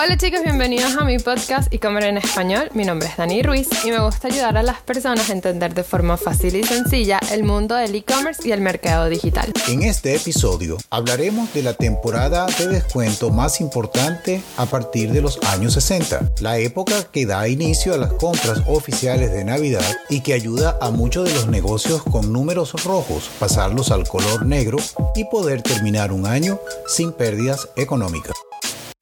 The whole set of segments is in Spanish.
Hola chicos, bienvenidos a mi podcast y comer en español. Mi nombre es Dani Ruiz y me gusta ayudar a las personas a entender de forma fácil y sencilla el mundo del e-commerce y el mercado digital. En este episodio hablaremos de la temporada de descuento más importante a partir de los años 60, la época que da inicio a las compras oficiales de Navidad y que ayuda a muchos de los negocios con números rojos pasarlos al color negro y poder terminar un año sin pérdidas económicas.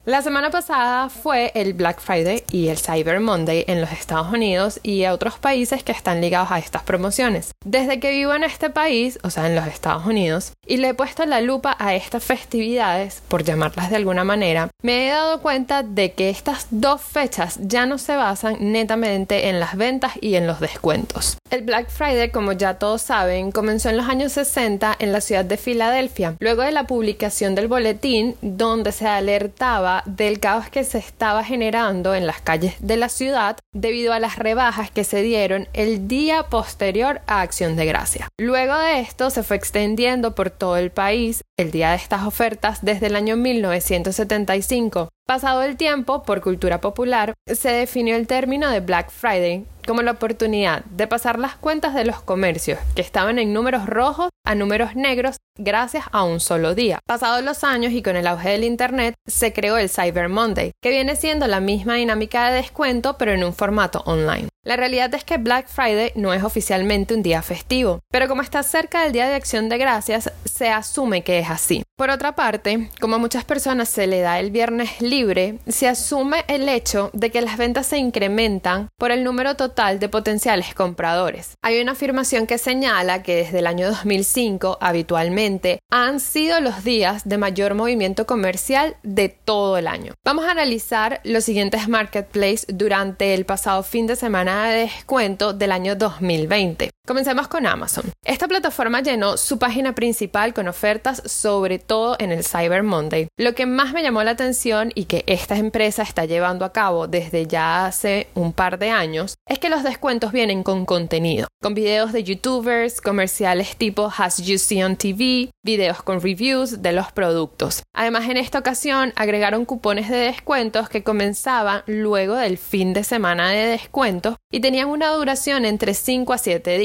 La semana pasada fue el Black Friday y el Cyber Monday en los Estados Unidos y a otros países que están ligados a estas promociones. Desde que vivo en este país, o sea, en los Estados Unidos, y le he puesto la lupa a estas festividades, por llamarlas de alguna manera, me he dado cuenta de que estas dos fechas ya no se basan netamente en las ventas y en los descuentos. El Black Friday, como ya todos saben, comenzó en los años 60 en la ciudad de Filadelfia, luego de la publicación del boletín donde se alertaba del caos que se estaba generando en las calles de la ciudad debido a las rebajas que se dieron el día posterior a Acción de Gracia. Luego de esto se fue extendiendo por todo el país el día de estas ofertas desde el año 1975. Pasado el tiempo, por cultura popular, se definió el término de Black Friday como la oportunidad de pasar las cuentas de los comercios que estaban en números rojos a números negros gracias a un solo día. Pasados los años y con el auge del Internet, se creó el Cyber Monday, que viene siendo la misma dinámica de descuento pero en un formato online. La realidad es que Black Friday no es oficialmente un día festivo, pero como está cerca del Día de Acción de Gracias, se asume que es así. Por otra parte, como a muchas personas se le da el viernes libre, se asume el hecho de que las ventas se incrementan por el número total de potenciales compradores. Hay una afirmación que señala que desde el año 2005 habitualmente han sido los días de mayor movimiento comercial de todo el año. Vamos a analizar los siguientes marketplaces durante el pasado fin de semana de descuento del año 2020. Comencemos con Amazon. Esta plataforma llenó su página principal con ofertas, sobre todo en el Cyber Monday. Lo que más me llamó la atención y que esta empresa está llevando a cabo desde ya hace un par de años es que los descuentos vienen con contenido, con videos de youtubers, comerciales tipo Has You Seen on TV, videos con reviews de los productos. Además, en esta ocasión agregaron cupones de descuentos que comenzaban luego del fin de semana de descuentos y tenían una duración entre 5 a 7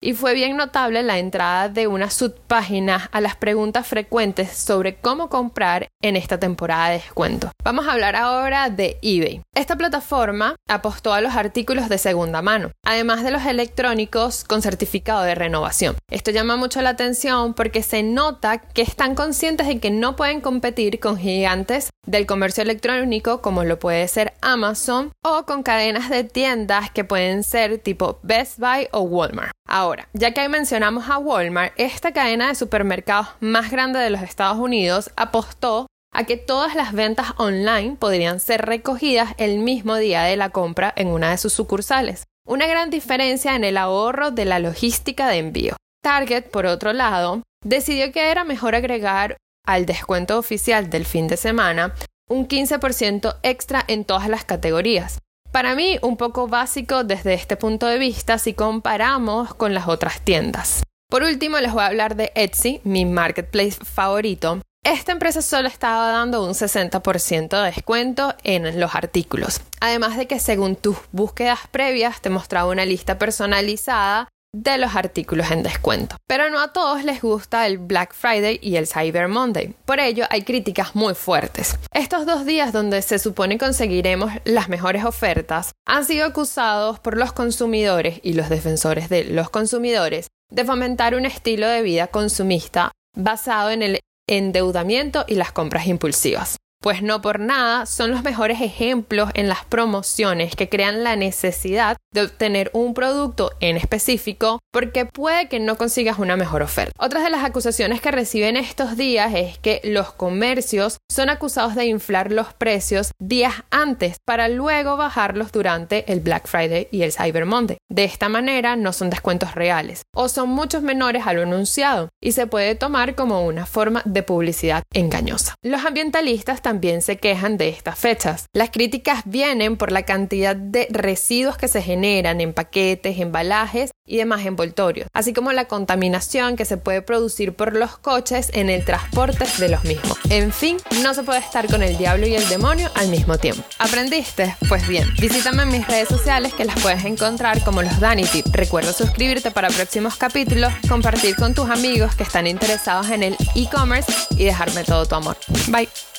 Y fue bien notable la entrada de una subpágina a las preguntas frecuentes sobre cómo comprar en esta temporada de descuento. Vamos a hablar ahora de eBay. Esta plataforma apostó a los artículos de segunda mano, además de los electrónicos con certificado de renovación. Esto llama mucho la atención porque se nota que están conscientes de que no pueden competir con gigantes del comercio electrónico como lo puede ser Amazon o con cadenas de tiendas que pueden ser tipo Best Buy o Walmart. Ahora, ya que mencionamos a Walmart, esta cadena de supermercados más grande de los Estados Unidos apostó a que todas las ventas online podrían ser recogidas el mismo día de la compra en una de sus sucursales. Una gran diferencia en el ahorro de la logística de envío. Target, por otro lado, decidió que era mejor agregar al descuento oficial del fin de semana un 15% extra en todas las categorías. Para mí, un poco básico desde este punto de vista si comparamos con las otras tiendas. Por último, les voy a hablar de Etsy, mi marketplace favorito. Esta empresa solo estaba dando un 60% de descuento en los artículos. Además de que según tus búsquedas previas te mostraba una lista personalizada de los artículos en descuento. Pero no a todos les gusta el Black Friday y el Cyber Monday. Por ello hay críticas muy fuertes. Estos dos días donde se supone conseguiremos las mejores ofertas han sido acusados por los consumidores y los defensores de los consumidores de fomentar un estilo de vida consumista basado en el endeudamiento y las compras impulsivas pues no por nada son los mejores ejemplos en las promociones que crean la necesidad de obtener un producto en específico porque puede que no consigas una mejor oferta. Otras de las acusaciones que reciben estos días es que los comercios son acusados de inflar los precios días antes para luego bajarlos durante el Black Friday y el Cyber Monday. De esta manera no son descuentos reales o son muchos menores a lo anunciado y se puede tomar como una forma de publicidad engañosa. Los ambientalistas también también se quejan de estas fechas. Las críticas vienen por la cantidad de residuos que se generan en paquetes, embalajes y demás envoltorios, así como la contaminación que se puede producir por los coches en el transporte de los mismos. En fin, no se puede estar con el diablo y el demonio al mismo tiempo. ¿Aprendiste? Pues bien, visítame en mis redes sociales que las puedes encontrar como los Danity. Recuerda suscribirte para próximos capítulos, compartir con tus amigos que están interesados en el e-commerce y dejarme todo tu amor. Bye.